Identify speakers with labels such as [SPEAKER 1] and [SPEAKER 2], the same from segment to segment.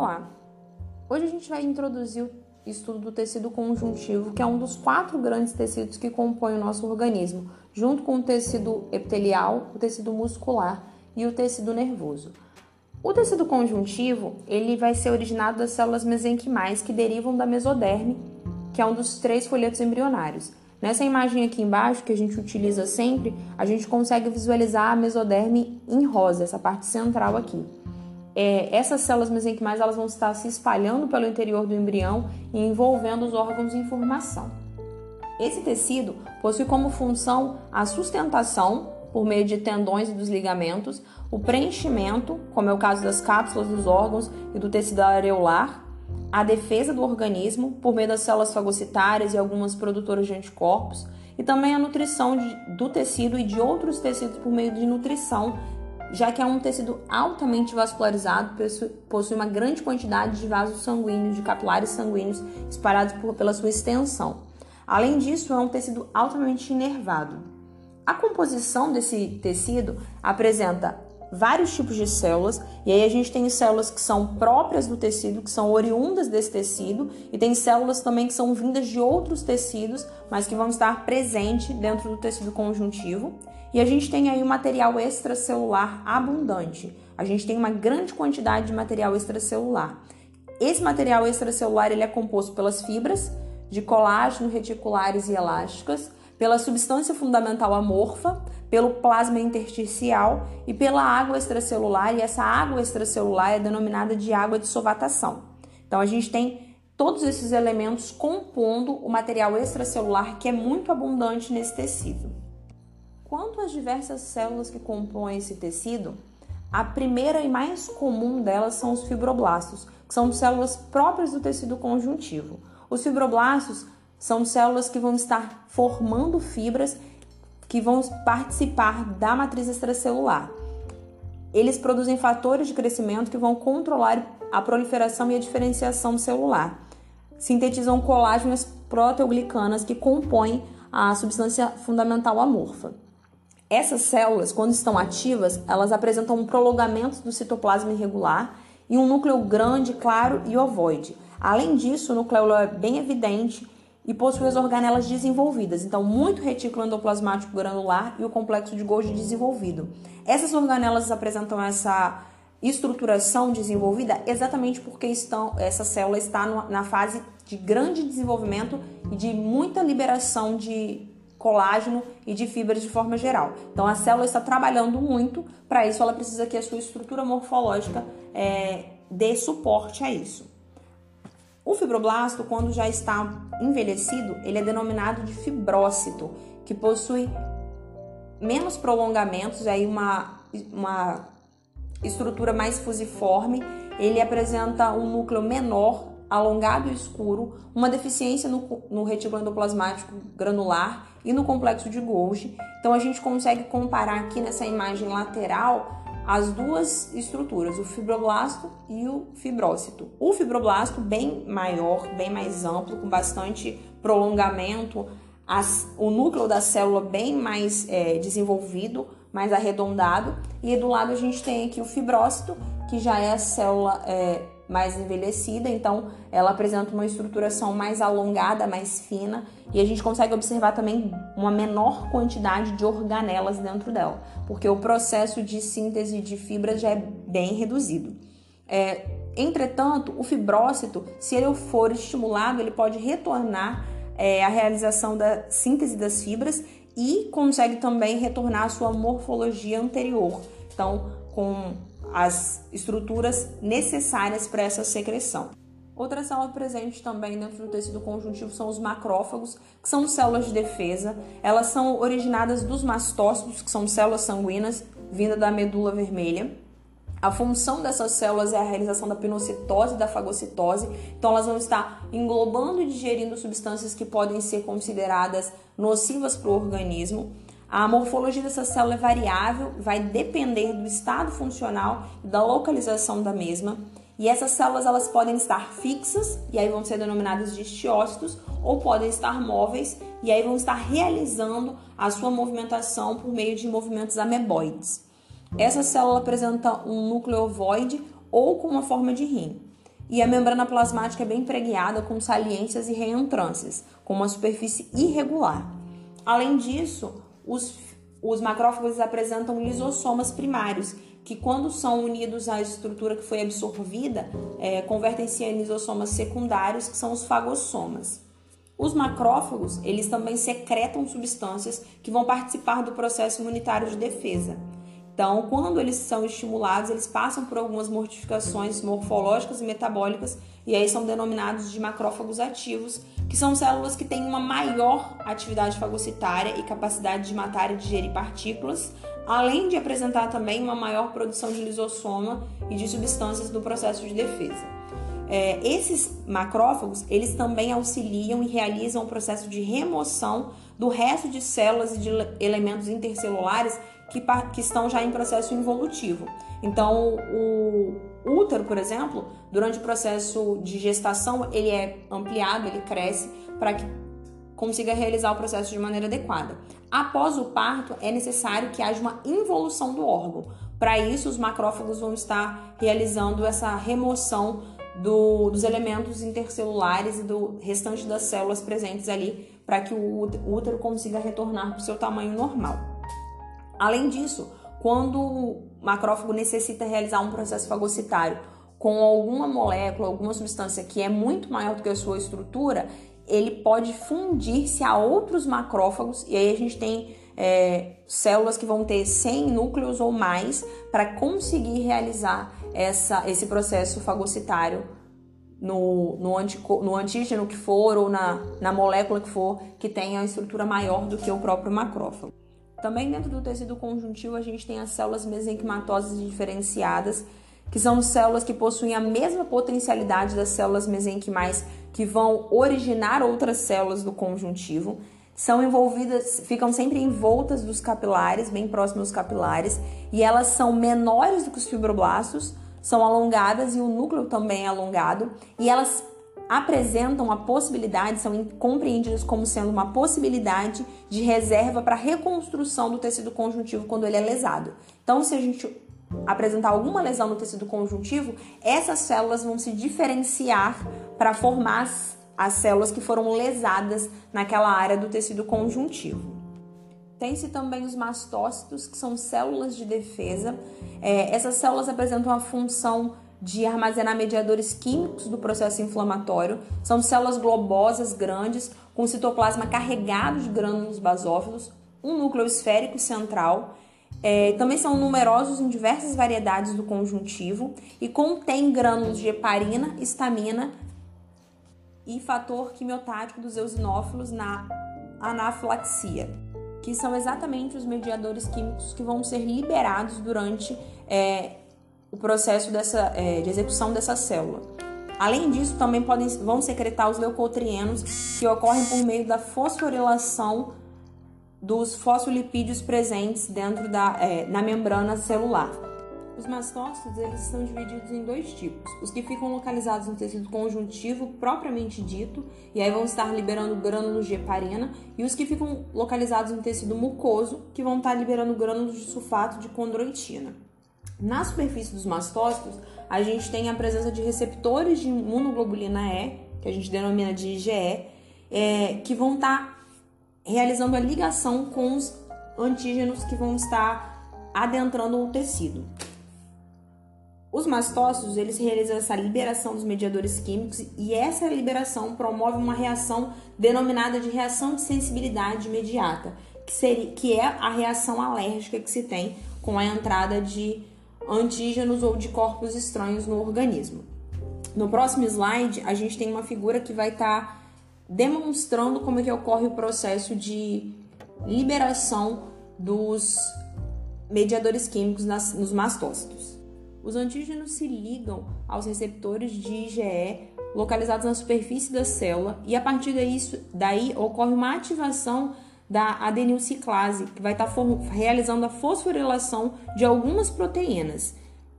[SPEAKER 1] Olá! Hoje a gente vai introduzir o estudo do tecido conjuntivo, que é um dos quatro grandes tecidos que compõem o nosso organismo, junto com o tecido epitelial, o tecido muscular e o tecido nervoso. O tecido conjuntivo, ele vai ser originado das células mesenquimais que derivam da mesoderme, que é um dos três folhetos embrionários. Nessa imagem aqui embaixo, que a gente utiliza sempre, a gente consegue visualizar a mesoderme em rosa, essa parte central aqui é, essas células mesenquimais elas vão estar se espalhando pelo interior do embrião e envolvendo os órgãos em formação. Esse tecido possui como função a sustentação por meio de tendões e dos ligamentos, o preenchimento, como é o caso das cápsulas dos órgãos e do tecido areolar, a defesa do organismo por meio das células fagocitárias e algumas produtoras de anticorpos, e também a nutrição de, do tecido e de outros tecidos por meio de nutrição já que é um tecido altamente vascularizado, possui uma grande quantidade de vasos sanguíneos, de capilares sanguíneos espalhados por, pela sua extensão. Além disso, é um tecido altamente inervado. A composição desse tecido apresenta vários tipos de células, e aí a gente tem células que são próprias do tecido, que são oriundas desse tecido, e tem células também que são vindas de outros tecidos, mas que vão estar presentes dentro do tecido conjuntivo. E a gente tem aí o material extracelular abundante. A gente tem uma grande quantidade de material extracelular. Esse material extracelular ele é composto pelas fibras de colágeno reticulares e elásticas, pela substância fundamental amorfa, pelo plasma intersticial e pela água extracelular, e essa água extracelular é denominada de água de sovatação. Então a gente tem todos esses elementos compondo o material extracelular que é muito abundante nesse tecido. Quanto às diversas células que compõem esse tecido, a primeira e mais comum delas são os fibroblastos, que são células próprias do tecido conjuntivo. Os fibroblastos são células que vão estar formando fibras que vão participar da matriz extracelular. Eles produzem fatores de crescimento que vão controlar a proliferação e a diferenciação celular. Sintetizam colágeno e proteoglicanas que compõem a substância fundamental amorfa. Essas células, quando estão ativas, elas apresentam um prolongamento do citoplasma irregular e um núcleo grande, claro e ovoide. Além disso, o núcleo é bem evidente e possui as organelas desenvolvidas, então muito retículo endoplasmático granular e o complexo de Golgi desenvolvido. Essas organelas apresentam essa estruturação desenvolvida exatamente porque estão, essa célula está na fase de grande desenvolvimento e de muita liberação de colágeno e de fibras de forma geral. Então a célula está trabalhando muito, para isso ela precisa que a sua estrutura morfológica é, dê suporte a isso. O fibroblasto, quando já está envelhecido, ele é denominado de fibrócito, que possui menos prolongamentos, aí uma, uma estrutura mais fusiforme, ele apresenta um núcleo menor alongado e escuro, uma deficiência no, no retículo endoplasmático granular e no complexo de Golgi. Então a gente consegue comparar aqui nessa imagem lateral as duas estruturas, o fibroblasto e o fibrócito. O fibroblasto bem maior, bem mais amplo, com bastante prolongamento, as, o núcleo da célula bem mais é, desenvolvido, mais arredondado, e do lado a gente tem aqui o fibrócito, que já é a célula é, mais envelhecida, então ela apresenta uma estruturação mais alongada, mais fina, e a gente consegue observar também uma menor quantidade de organelas dentro dela, porque o processo de síntese de fibras já é bem reduzido. É, entretanto, o fibrócito, se ele for estimulado, ele pode retornar é, a realização da síntese das fibras e consegue também retornar à sua morfologia anterior. Então, com as estruturas necessárias para essa secreção. Outra célula presente também dentro do tecido conjuntivo são os macrófagos, que são células de defesa. Elas são originadas dos mastócitos, que são células sanguíneas vindas da medula vermelha. A função dessas células é a realização da pinocitose e da fagocitose. Então, elas vão estar englobando e digerindo substâncias que podem ser consideradas nocivas para o organismo. A morfologia dessa célula é variável, vai depender do estado funcional e da localização da mesma. E essas células elas podem estar fixas, e aí vão ser denominadas de estiócitos, ou podem estar móveis, e aí vão estar realizando a sua movimentação por meio de movimentos ameboides. Essa célula apresenta um núcleo ovoide ou com uma forma de rim. e a membrana plasmática é bem preguiada com saliências e reentrâncias, com uma superfície irregular. Além disso, os, os macrófagos apresentam lisossomas primários, que quando são unidos à estrutura que foi absorvida, é, convertem-se em lisossomas secundários, que são os fagossomas. Os macrófagos, eles também secretam substâncias que vão participar do processo imunitário de defesa. Então, quando eles são estimulados, eles passam por algumas mortificações morfológicas e metabólicas, e aí são denominados de macrófagos ativos, que são células que têm uma maior atividade fagocitária e capacidade de matar e digerir partículas, além de apresentar também uma maior produção de lisossoma e de substâncias do processo de defesa. É, esses macrófagos, eles também auxiliam e realizam o processo de remoção do resto de células e de elementos intercelulares que, que estão já em processo involutivo. Então, o útero, por exemplo, durante o processo de gestação, ele é ampliado, ele cresce para que consiga realizar o processo de maneira adequada. Após o parto, é necessário que haja uma involução do órgão. Para isso, os macrófagos vão estar realizando essa remoção do, dos elementos intercelulares e do restante das células presentes ali, para que o útero consiga retornar para o seu tamanho normal. Além disso, quando o macrófago necessita realizar um processo fagocitário com alguma molécula, alguma substância que é muito maior do que a sua estrutura, ele pode fundir-se a outros macrófagos e aí a gente tem é, células que vão ter 100 núcleos ou mais para conseguir realizar essa, esse processo fagocitário no, no, antico, no antígeno que for ou na, na molécula que for que tenha a estrutura maior do que o próprio macrófago. Também dentro do tecido conjuntivo a gente tem as células mesenquimatosas diferenciadas, que são células que possuem a mesma potencialidade das células mesenquimais que vão originar outras células do conjuntivo. São envolvidas, ficam sempre envoltas dos capilares, bem próximas dos capilares, e elas são menores do que os fibroblastos, são alongadas e o núcleo também é alongado, e elas apresentam a possibilidade, são compreendidas como sendo uma possibilidade de reserva para reconstrução do tecido conjuntivo quando ele é lesado. Então, se a gente apresentar alguma lesão no tecido conjuntivo, essas células vão se diferenciar para formar as, as células que foram lesadas naquela área do tecido conjuntivo. Tem-se também os mastócitos, que são células de defesa. É, essas células apresentam a função de armazenar mediadores químicos do processo inflamatório. São células globosas grandes com citoplasma carregado de grânulos basófilos, um núcleo esférico central. É, também são numerosos em diversas variedades do conjuntivo e contém grânulos de heparina, estamina e fator quimiotático dos eosinófilos na anafilaxia, que são exatamente os mediadores químicos que vão ser liberados durante é, o processo dessa, é, de execução dessa célula. Além disso, também podem, vão secretar os leucotrienos que ocorrem por meio da fosforilação dos fosfolipídios presentes dentro da é, na membrana celular. Os mastócitos eles são divididos em dois tipos: os que ficam localizados no tecido conjuntivo propriamente dito, e aí vão estar liberando grânulos de heparina, e os que ficam localizados no tecido mucoso, que vão estar liberando grânulos de sulfato de condroitina. Na superfície dos mastócitos, a gente tem a presença de receptores de imunoglobulina E, que a gente denomina de IgE, é, que vão estar tá realizando a ligação com os antígenos que vão estar adentrando o tecido. Os mastócitos, eles realizam essa liberação dos mediadores químicos e essa liberação promove uma reação denominada de reação de sensibilidade imediata, que, seria, que é a reação alérgica que se tem com a entrada de antígenos ou de corpos estranhos no organismo. No próximo slide, a gente tem uma figura que vai estar tá demonstrando como é que ocorre o processo de liberação dos mediadores químicos nas, nos mastócitos. Os antígenos se ligam aos receptores de IgE localizados na superfície da célula e a partir daí, daí ocorre uma ativação da adenilciclase, que vai estar tá realizando a fosforilação de algumas proteínas.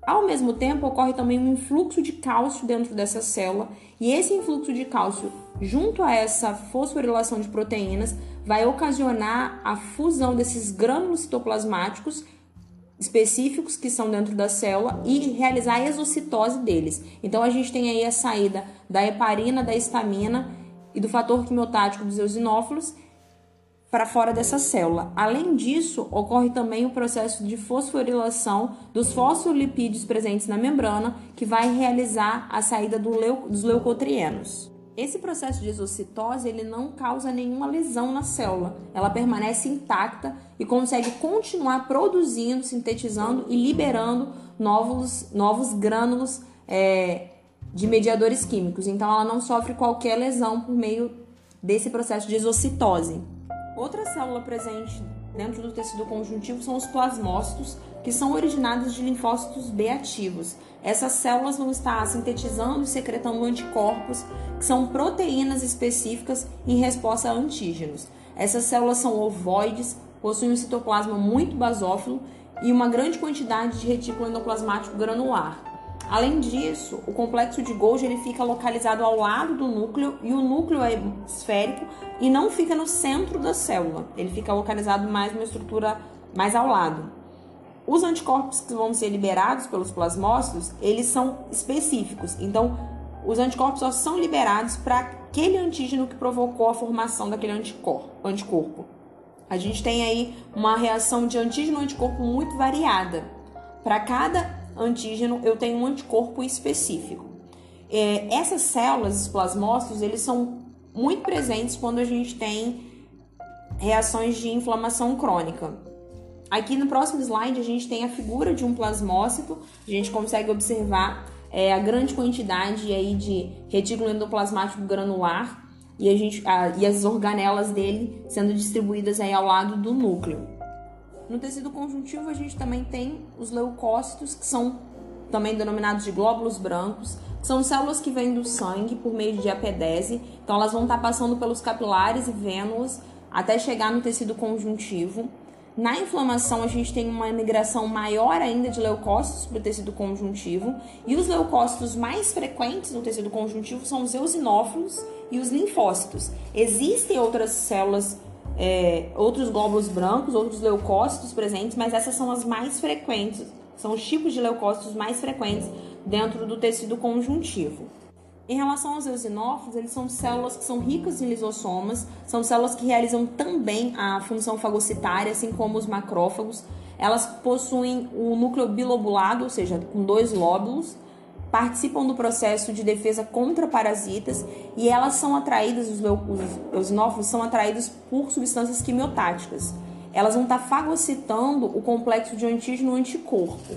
[SPEAKER 1] Ao mesmo tempo, ocorre também um influxo de cálcio dentro dessa célula, e esse influxo de cálcio, junto a essa fosforilação de proteínas, vai ocasionar a fusão desses grânulos citoplasmáticos específicos que são dentro da célula e realizar a exocitose deles. Então a gente tem aí a saída da heparina, da histamina e do fator quimiotático dos eosinófilos para fora dessa célula. Além disso, ocorre também o processo de fosforilação dos fosfolipídios presentes na membrana, que vai realizar a saída do leu dos leucotrienos. Esse processo de exocitose ele não causa nenhuma lesão na célula, ela permanece intacta e consegue continuar produzindo, sintetizando e liberando novos, novos grânulos é, de mediadores químicos. Então, ela não sofre qualquer lesão por meio desse processo de exocitose. Outra célula presente dentro do tecido conjuntivo são os plasmócitos, que são originados de linfócitos B ativos. Essas células vão estar sintetizando e secretando anticorpos, que são proteínas específicas em resposta a antígenos. Essas células são ovoides, possuem um citoplasma muito basófilo e uma grande quantidade de retículo endoplasmático granular. Além disso, o complexo de Golgi ele fica localizado ao lado do núcleo e o núcleo é esférico e não fica no centro da célula. Ele fica localizado mais numa estrutura mais ao lado. Os anticorpos que vão ser liberados pelos plasmócitos, eles são específicos. Então, os anticorpos só são liberados para aquele antígeno que provocou a formação daquele anticorpo. A gente tem aí uma reação de antígeno-anticorpo muito variada. Para cada antígeno, eu tenho um anticorpo específico. É, essas células, os plasmócitos, eles são muito presentes quando a gente tem reações de inflamação crônica. Aqui no próximo slide a gente tem a figura de um plasmócito, a gente consegue observar é, a grande quantidade aí de retículo endoplasmático granular e, a gente, a, e as organelas dele sendo distribuídas aí ao lado do núcleo. No tecido conjuntivo a gente também tem os leucócitos, que são também denominados de glóbulos brancos, são células que vêm do sangue por meio de apedese, então elas vão estar passando pelos capilares e vênulas até chegar no tecido conjuntivo. Na inflamação, a gente tem uma migração maior ainda de leucócitos para o tecido conjuntivo, e os leucócitos mais frequentes no tecido conjuntivo são os eosinófilos e os linfócitos. Existem outras células é, outros glóbulos brancos, outros leucócitos presentes, mas essas são as mais frequentes, são os tipos de leucócitos mais frequentes dentro do tecido conjuntivo. Em relação aos eosinófilos, eles são células que são ricas em lisossomas, são células que realizam também a função fagocitária, assim como os macrófagos. Elas possuem o núcleo bilobulado, ou seja, com dois lóbulos, participam do processo de defesa contra parasitas e elas são atraídas, os, eosinófilos são atraídos por substâncias quimiotáticas. Elas vão estar fagocitando o complexo de antígeno anticorpo.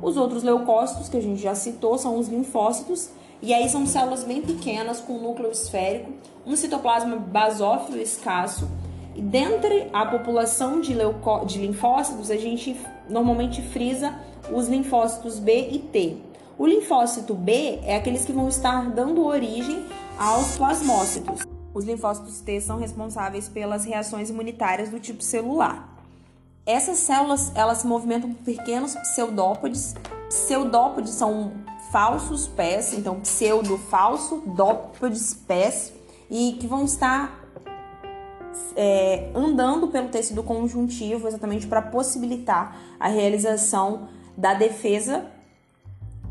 [SPEAKER 1] Os outros leucócitos, que a gente já citou, são os linfócitos, e aí são células bem pequenas, com núcleo esférico, um citoplasma basófilo escasso, e dentre a população de, leucó de linfócitos, a gente normalmente frisa os linfócitos B e T. O linfócito B é aqueles que vão estar dando origem aos plasmócitos. Os linfócitos T são responsáveis pelas reações imunitárias do tipo celular. Essas células, elas se movimentam por pequenos pseudópodes. Pseudópodes são falsos pés, então pseudo falso, dópodes pés, e que vão estar é, andando pelo tecido conjuntivo exatamente para possibilitar a realização da defesa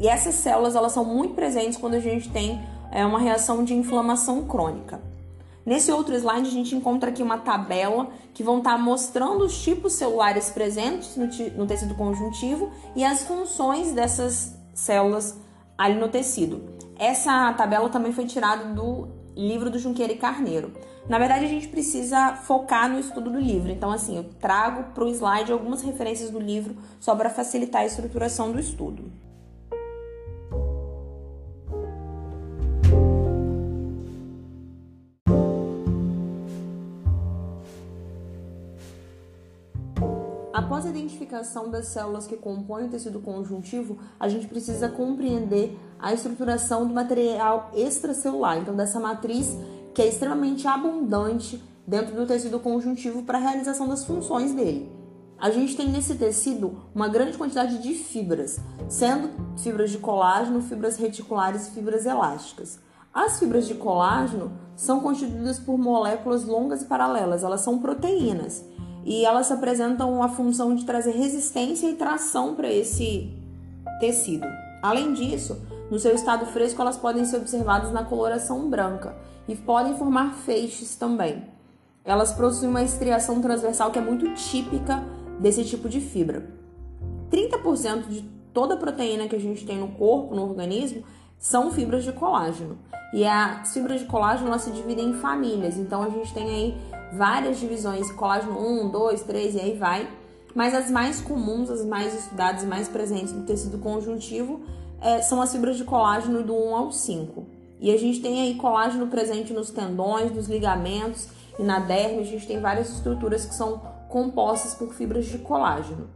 [SPEAKER 1] e essas células elas são muito presentes quando a gente tem é, uma reação de inflamação crônica. Nesse outro slide, a gente encontra aqui uma tabela que vão estar mostrando os tipos celulares presentes no, no tecido conjuntivo e as funções dessas células ali no tecido. Essa tabela também foi tirada do livro do Junqueira e Carneiro. Na verdade, a gente precisa focar no estudo do livro. Então, assim, eu trago para o slide algumas referências do livro só para facilitar a estruturação do estudo. Após a identificação das células que compõem o tecido conjuntivo, a gente precisa compreender a estruturação do material extracelular, então dessa matriz que é extremamente abundante dentro do tecido conjuntivo para a realização das funções dele. A gente tem nesse tecido uma grande quantidade de fibras, sendo fibras de colágeno, fibras reticulares e fibras elásticas. As fibras de colágeno são constituídas por moléculas longas e paralelas, elas são proteínas e elas apresentam a função de trazer resistência e tração para esse tecido. Além disso, no seu estado fresco, elas podem ser observadas na coloração branca e podem formar feixes também. Elas possuem uma estriação transversal que é muito típica desse tipo de fibra. 30% de toda a proteína que a gente tem no corpo, no organismo, são fibras de colágeno. E as fibras de colágeno elas se dividem em famílias. Então a gente tem aí várias divisões, colágeno 1, 2, 3 e aí vai. Mas as mais comuns, as mais estudadas e mais presentes no tecido conjuntivo é, são as fibras de colágeno do 1 ao 5. E a gente tem aí colágeno presente nos tendões, nos ligamentos e na derme. A gente tem várias estruturas que são compostas por fibras de colágeno.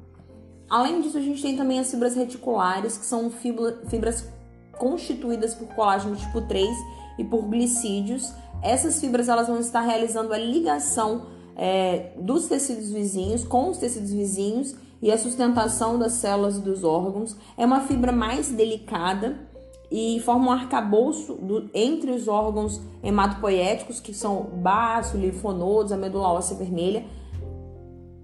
[SPEAKER 1] Além disso, a gente tem também as fibras reticulares, que são fibras constituídas por colágeno tipo 3 e por glicídios. Essas fibras elas vão estar realizando a ligação é, dos tecidos vizinhos com os tecidos vizinhos e a sustentação das células e dos órgãos. É uma fibra mais delicada e forma um arcabouço do, entre os órgãos hematopoéticos, que são baço, linfonodos, a medula óssea vermelha.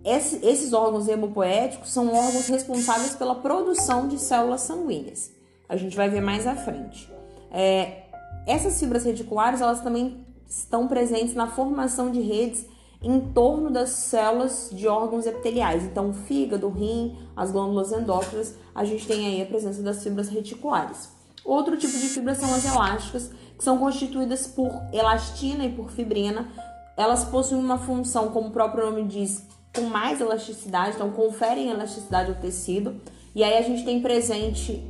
[SPEAKER 1] Esse, esses órgãos hemopoéticos são órgãos responsáveis pela produção de células sanguíneas. A gente vai ver mais à frente. É, essas fibras reticulares, elas também estão presentes na formação de redes em torno das células de órgãos epiteliais. Então, o fígado, o rim, as glândulas endócrinas, a gente tem aí a presença das fibras reticulares. Outro tipo de fibras são as elásticas, que são constituídas por elastina e por fibrina. Elas possuem uma função, como o próprio nome diz, com mais elasticidade, então conferem elasticidade ao tecido. E aí a gente tem presente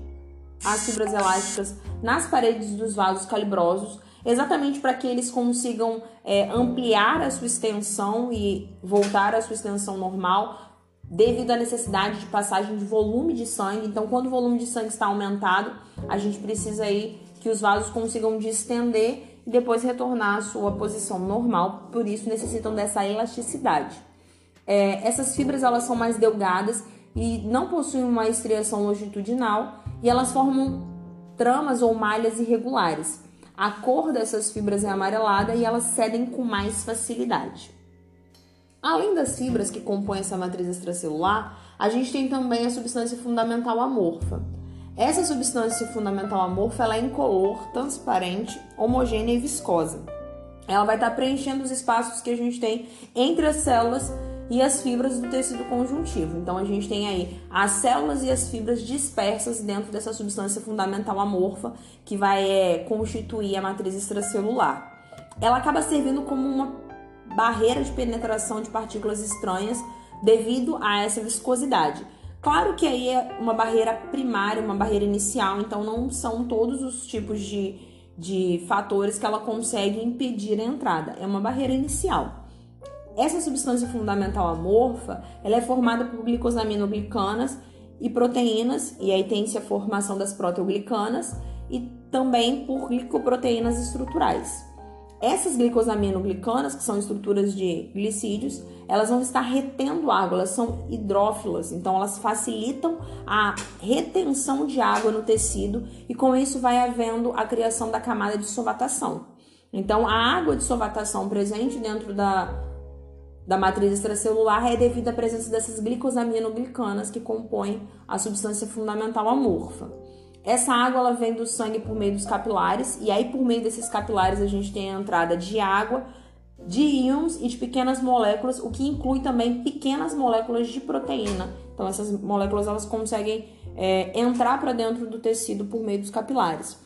[SPEAKER 1] as fibras elásticas nas paredes dos vasos calibrosos, exatamente para que eles consigam é, ampliar a sua extensão e voltar à sua extensão normal, devido à necessidade de passagem de volume de sangue. Então, quando o volume de sangue está aumentado, a gente precisa aí que os vasos consigam distender e depois retornar à sua posição normal, por isso necessitam dessa elasticidade. É, essas fibras elas são mais delgadas e não possuem uma estriação longitudinal e elas formam tramas ou malhas irregulares. A cor dessas fibras é amarelada e elas cedem com mais facilidade. Além das fibras que compõem essa matriz extracelular, a gente tem também a substância fundamental amorfa. Essa substância fundamental amorfa ela é incolor, transparente, homogênea e viscosa. Ela vai estar preenchendo os espaços que a gente tem entre as células e as fibras do tecido conjuntivo. Então a gente tem aí as células e as fibras dispersas dentro dessa substância fundamental amorfa que vai é, constituir a matriz extracelular. Ela acaba servindo como uma barreira de penetração de partículas estranhas devido a essa viscosidade. Claro que aí é uma barreira primária, uma barreira inicial, então não são todos os tipos de, de fatores que ela consegue impedir a entrada. É uma barreira inicial. Essa substância fundamental amorfa, ela é formada por glicosaminoglicanas e proteínas, e aí tem-se a formação das proteoglicanas e também por glicoproteínas estruturais. Essas glicosaminoglicanas, que são estruturas de glicídios, elas vão estar retendo água, elas são hidrófilas, então elas facilitam a retenção de água no tecido e com isso vai havendo a criação da camada de sovatação. Então a água de sovatação presente dentro da, da matriz extracelular é devido à presença dessas glicosaminoglicanas que compõem a substância fundamental amorfa. Essa água ela vem do sangue por meio dos capilares e aí por meio desses capilares a gente tem a entrada de água, de íons e de pequenas moléculas, o que inclui também pequenas moléculas de proteína. Então essas moléculas elas conseguem é, entrar para dentro do tecido por meio dos capilares.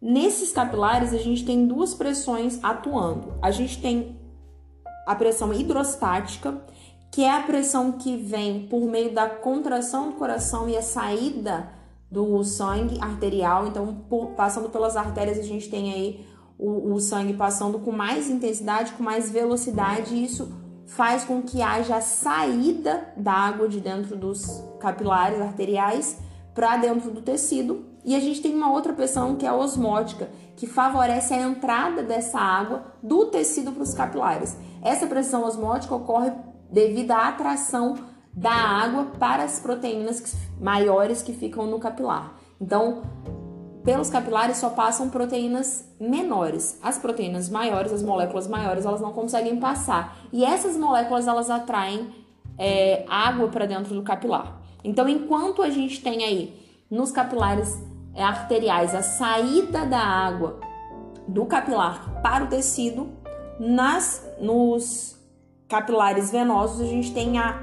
[SPEAKER 1] Nesses capilares a gente tem duas pressões atuando. A gente tem a pressão hidrostática, que é a pressão que vem por meio da contração do coração e a saída do sangue arterial. Então, por, passando pelas artérias, a gente tem aí o, o sangue passando com mais intensidade, com mais velocidade, e isso faz com que haja a saída da água de dentro dos capilares arteriais para dentro do tecido. E a gente tem uma outra pressão que é a osmótica, que favorece a entrada dessa água do tecido para os capilares. Essa pressão osmótica ocorre devido à atração da água para as proteínas maiores que ficam no capilar. Então, pelos capilares só passam proteínas menores. As proteínas maiores, as moléculas maiores, elas não conseguem passar. E essas moléculas elas atraem é, água para dentro do capilar. Então, enquanto a gente tem aí nos capilares é, arteriais a saída da água do capilar para o tecido, nas nos capilares venosos a gente tem a,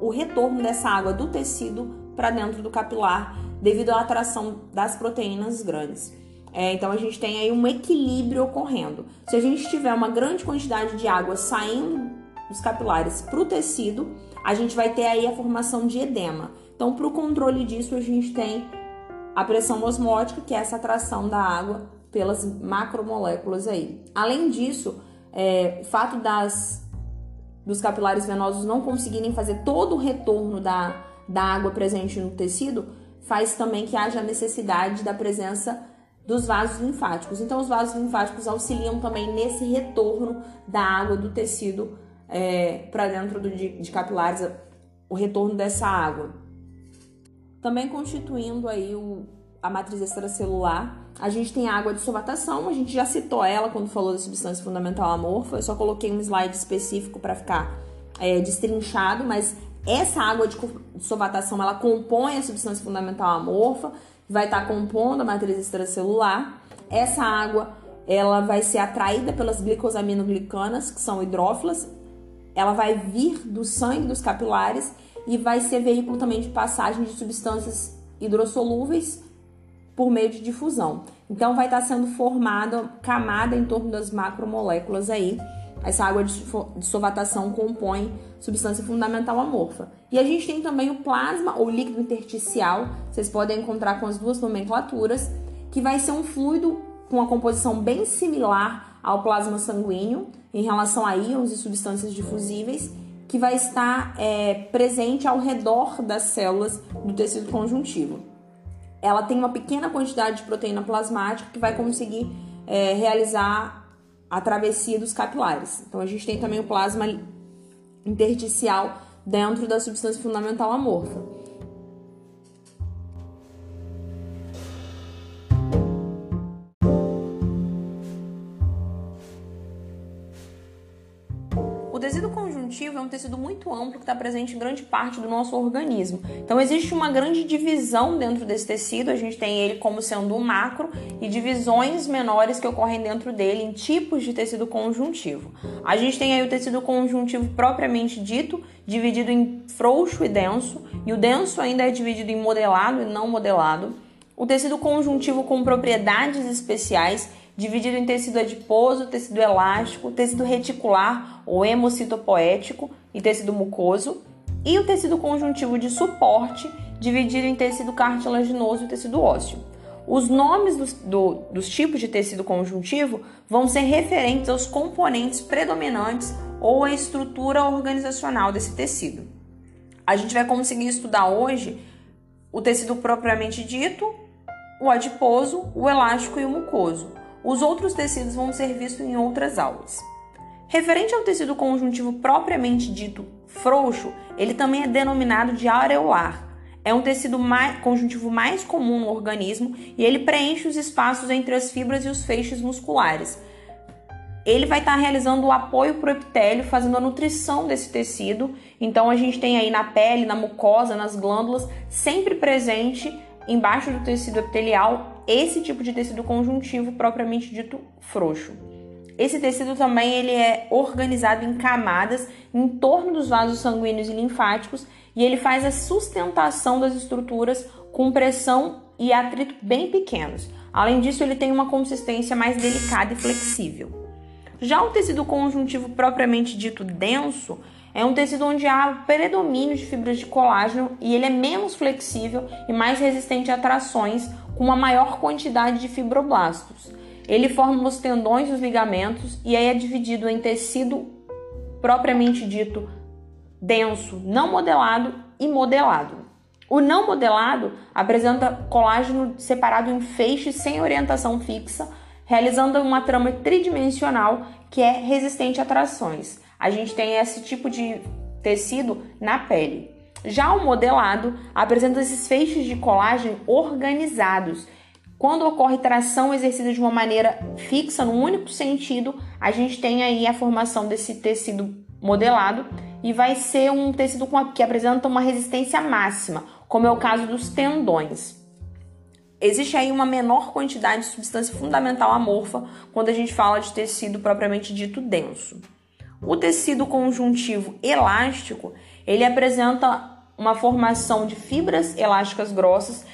[SPEAKER 1] o retorno dessa água do tecido para dentro do capilar devido à atração das proteínas grandes. É, então a gente tem aí um equilíbrio ocorrendo. Se a gente tiver uma grande quantidade de água saindo dos capilares para o tecido, a gente vai ter aí a formação de edema. Então, para o controle disso, a gente tem a pressão osmótica, que é essa atração da água pelas macromoléculas aí. Além disso, é, o fato das, dos capilares venosos não conseguirem fazer todo o retorno da, da água presente no tecido faz também que haja necessidade da presença dos vasos linfáticos. Então, os vasos linfáticos auxiliam também nesse retorno da água do tecido é, para dentro do, de, de capilares, o retorno dessa água. Também constituindo aí o, a matriz extracelular, a gente tem a água de solvatação, a gente já citou ela quando falou da substância fundamental amorfa, eu só coloquei um slide específico para ficar é, destrinchado, mas essa água de solvatação ela compõe a substância fundamental amorfa, vai estar tá compondo a matriz extracelular. Essa água ela vai ser atraída pelas glicosaminoglicanas, que são hidrófilas, ela vai vir do sangue dos capilares e vai ser veículo também de passagem de substâncias hidrossolúveis por meio de difusão. Então vai estar sendo formada camada em torno das macromoléculas aí. Essa água de solvatação compõe substância fundamental amorfa. E a gente tem também o plasma ou líquido intersticial, vocês podem encontrar com as duas nomenclaturas, que vai ser um fluido com uma composição bem similar ao plasma sanguíneo em relação a íons e substâncias difusíveis, que vai estar é, presente ao redor das células do tecido conjuntivo ela tem uma pequena quantidade de proteína plasmática que vai conseguir é, realizar a travessia dos capilares. Então a gente tem também o plasma intersticial dentro da substância fundamental amorfa. Conjuntivo é um tecido muito amplo que está presente em grande parte do nosso organismo. Então, existe uma grande divisão dentro desse tecido. A gente tem ele como sendo um macro e divisões menores que ocorrem dentro dele em tipos de tecido conjuntivo. A gente tem aí o tecido conjuntivo propriamente dito, dividido em frouxo e denso, e o denso ainda é dividido em modelado e não modelado. O tecido conjuntivo com propriedades especiais dividido em tecido adiposo, tecido elástico, tecido reticular ou hemocitopoético e tecido mucoso, e o tecido conjuntivo de suporte, dividido em tecido cartilaginoso e tecido ósseo. Os nomes dos, do, dos tipos de tecido conjuntivo vão ser referentes aos componentes predominantes ou à estrutura organizacional desse tecido. A gente vai conseguir estudar hoje o tecido propriamente dito, o adiposo, o elástico e o mucoso. Os outros tecidos vão ser vistos em outras aulas. Referente ao tecido conjuntivo propriamente dito frouxo, ele também é denominado de areolar. É um tecido mais, conjuntivo mais comum no organismo e ele preenche os espaços entre as fibras e os feixes musculares. Ele vai estar realizando o apoio para o epitélio, fazendo a nutrição desse tecido. Então a gente tem aí na pele, na mucosa, nas glândulas, sempre presente embaixo do tecido epitelial esse tipo de tecido conjuntivo propriamente dito frouxo. Esse tecido também ele é organizado em camadas em torno dos vasos sanguíneos e linfáticos e ele faz a sustentação das estruturas com pressão e atrito bem pequenos. Além disso, ele tem uma consistência mais delicada e flexível. Já o tecido conjuntivo propriamente dito denso é um tecido onde há predomínio de fibras de colágeno e ele é menos flexível e mais resistente a trações, com uma maior quantidade de fibroblastos. Ele forma os tendões e os ligamentos e aí é dividido em tecido propriamente dito denso, não modelado e modelado. O não modelado apresenta colágeno separado em feixes sem orientação fixa, realizando uma trama tridimensional que é resistente a trações a gente tem esse tipo de tecido na pele. Já o modelado apresenta esses feixes de colágeno organizados. Quando ocorre tração exercida de uma maneira fixa, num único sentido, a gente tem aí a formação desse tecido modelado e vai ser um tecido que apresenta uma resistência máxima, como é o caso dos tendões. Existe aí uma menor quantidade de substância fundamental amorfa quando a gente fala de tecido propriamente dito denso. O tecido conjuntivo elástico, ele apresenta uma formação de fibras elásticas grossas,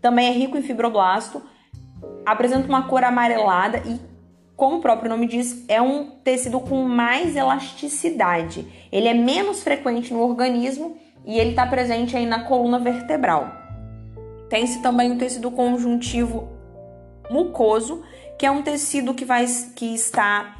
[SPEAKER 1] também é rico em fibroblasto, apresenta uma cor amarelada e, como o próprio nome diz, é um tecido com mais elasticidade. Ele é menos frequente no organismo e ele está presente aí na coluna vertebral. Tem-se também o tecido conjuntivo mucoso, que é um tecido que, vai, que está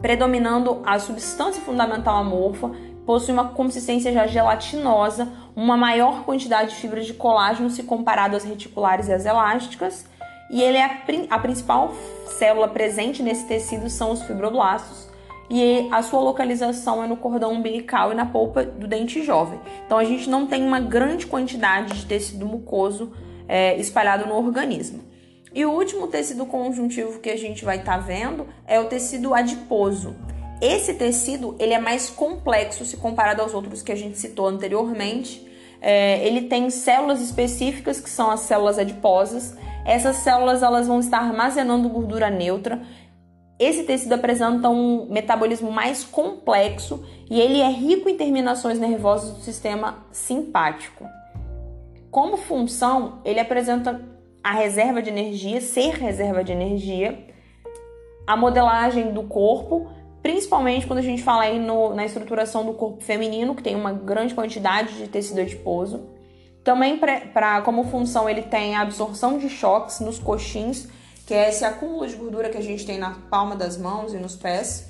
[SPEAKER 1] predominando a substância fundamental amorfa, possui uma consistência já gelatinosa, uma maior quantidade de fibras de colágeno se comparado às reticulares e às elásticas, e ele é a, a principal célula presente nesse tecido são os fibroblastos, e a sua localização é no cordão umbilical e na polpa do dente jovem. Então a gente não tem uma grande quantidade de tecido mucoso é, espalhado no organismo. E o último tecido conjuntivo que a gente vai estar tá vendo é o tecido adiposo. Esse tecido ele é mais complexo se comparado aos outros que a gente citou anteriormente. É, ele tem células específicas que são as células adiposas. Essas células elas vão estar armazenando gordura neutra esse tecido apresenta um metabolismo mais complexo e ele é rico em terminações nervosas do sistema simpático. Como função, ele apresenta a reserva de energia, ser reserva de energia, a modelagem do corpo, principalmente quando a gente fala aí no, na estruturação do corpo feminino, que tem uma grande quantidade de tecido adiposo. Também, para como função, ele tem a absorção de choques nos coxins que é esse acúmulo de gordura que a gente tem na palma das mãos e nos pés.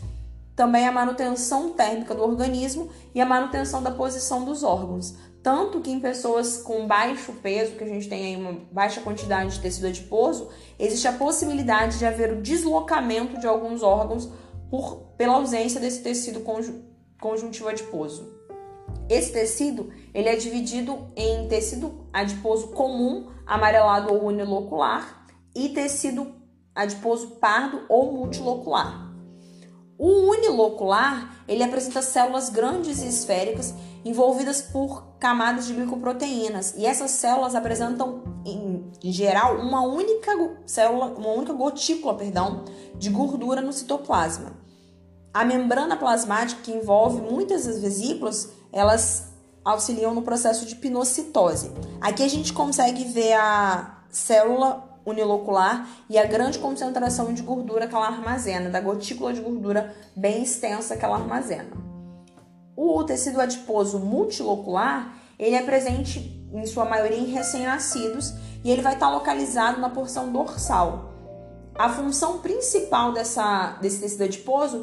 [SPEAKER 1] Também a manutenção térmica do organismo e a manutenção da posição dos órgãos. Tanto que em pessoas com baixo peso, que a gente tem aí uma baixa quantidade de tecido adiposo, existe a possibilidade de haver o deslocamento de alguns órgãos por, pela ausência desse tecido conjuntivo adiposo. Esse tecido ele é dividido em tecido adiposo comum, amarelado ou unilocular, e tecido adiposo pardo ou multilocular. O unilocular, ele apresenta células grandes e esféricas envolvidas por camadas de glicoproteínas, e essas células apresentam em, geral uma única célula, uma única gotícula, perdão, de gordura no citoplasma. A membrana plasmática que envolve muitas das vesículas, elas auxiliam no processo de pinocitose. Aqui a gente consegue ver a célula unilocular e a grande concentração de gordura que ela armazena, da gotícula de gordura bem extensa que ela armazena. O tecido adiposo multilocular, ele é presente em sua maioria em recém-nascidos e ele vai estar localizado na porção dorsal. A função principal dessa, desse tecido adiposo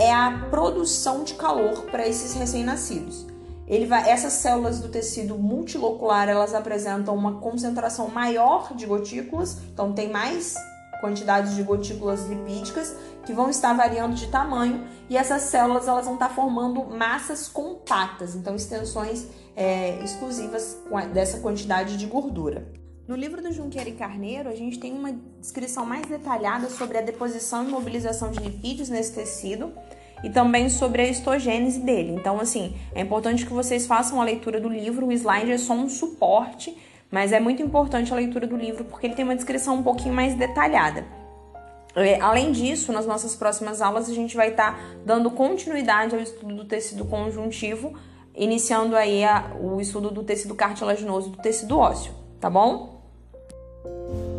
[SPEAKER 1] é a produção de calor para esses recém-nascidos. Ele vai, essas células do tecido multilocular, elas apresentam uma concentração maior de gotículas, então tem mais quantidade de gotículas lipídicas que vão estar variando de tamanho e essas células elas vão estar formando massas compactas, então extensões é, exclusivas dessa quantidade de gordura. No livro do Junqueira e Carneiro, a gente tem uma descrição mais detalhada sobre a deposição e mobilização de lipídios nesse tecido e também sobre a histogênese dele. Então, assim, é importante que vocês façam a leitura do livro. O slide é só um suporte, mas é muito importante a leitura do livro porque ele tem uma descrição um pouquinho mais detalhada. É, além disso, nas nossas próximas aulas, a gente vai estar tá dando continuidade ao estudo do tecido conjuntivo, iniciando aí a, o estudo do tecido cartilaginoso e do tecido ósseo, tá bom? you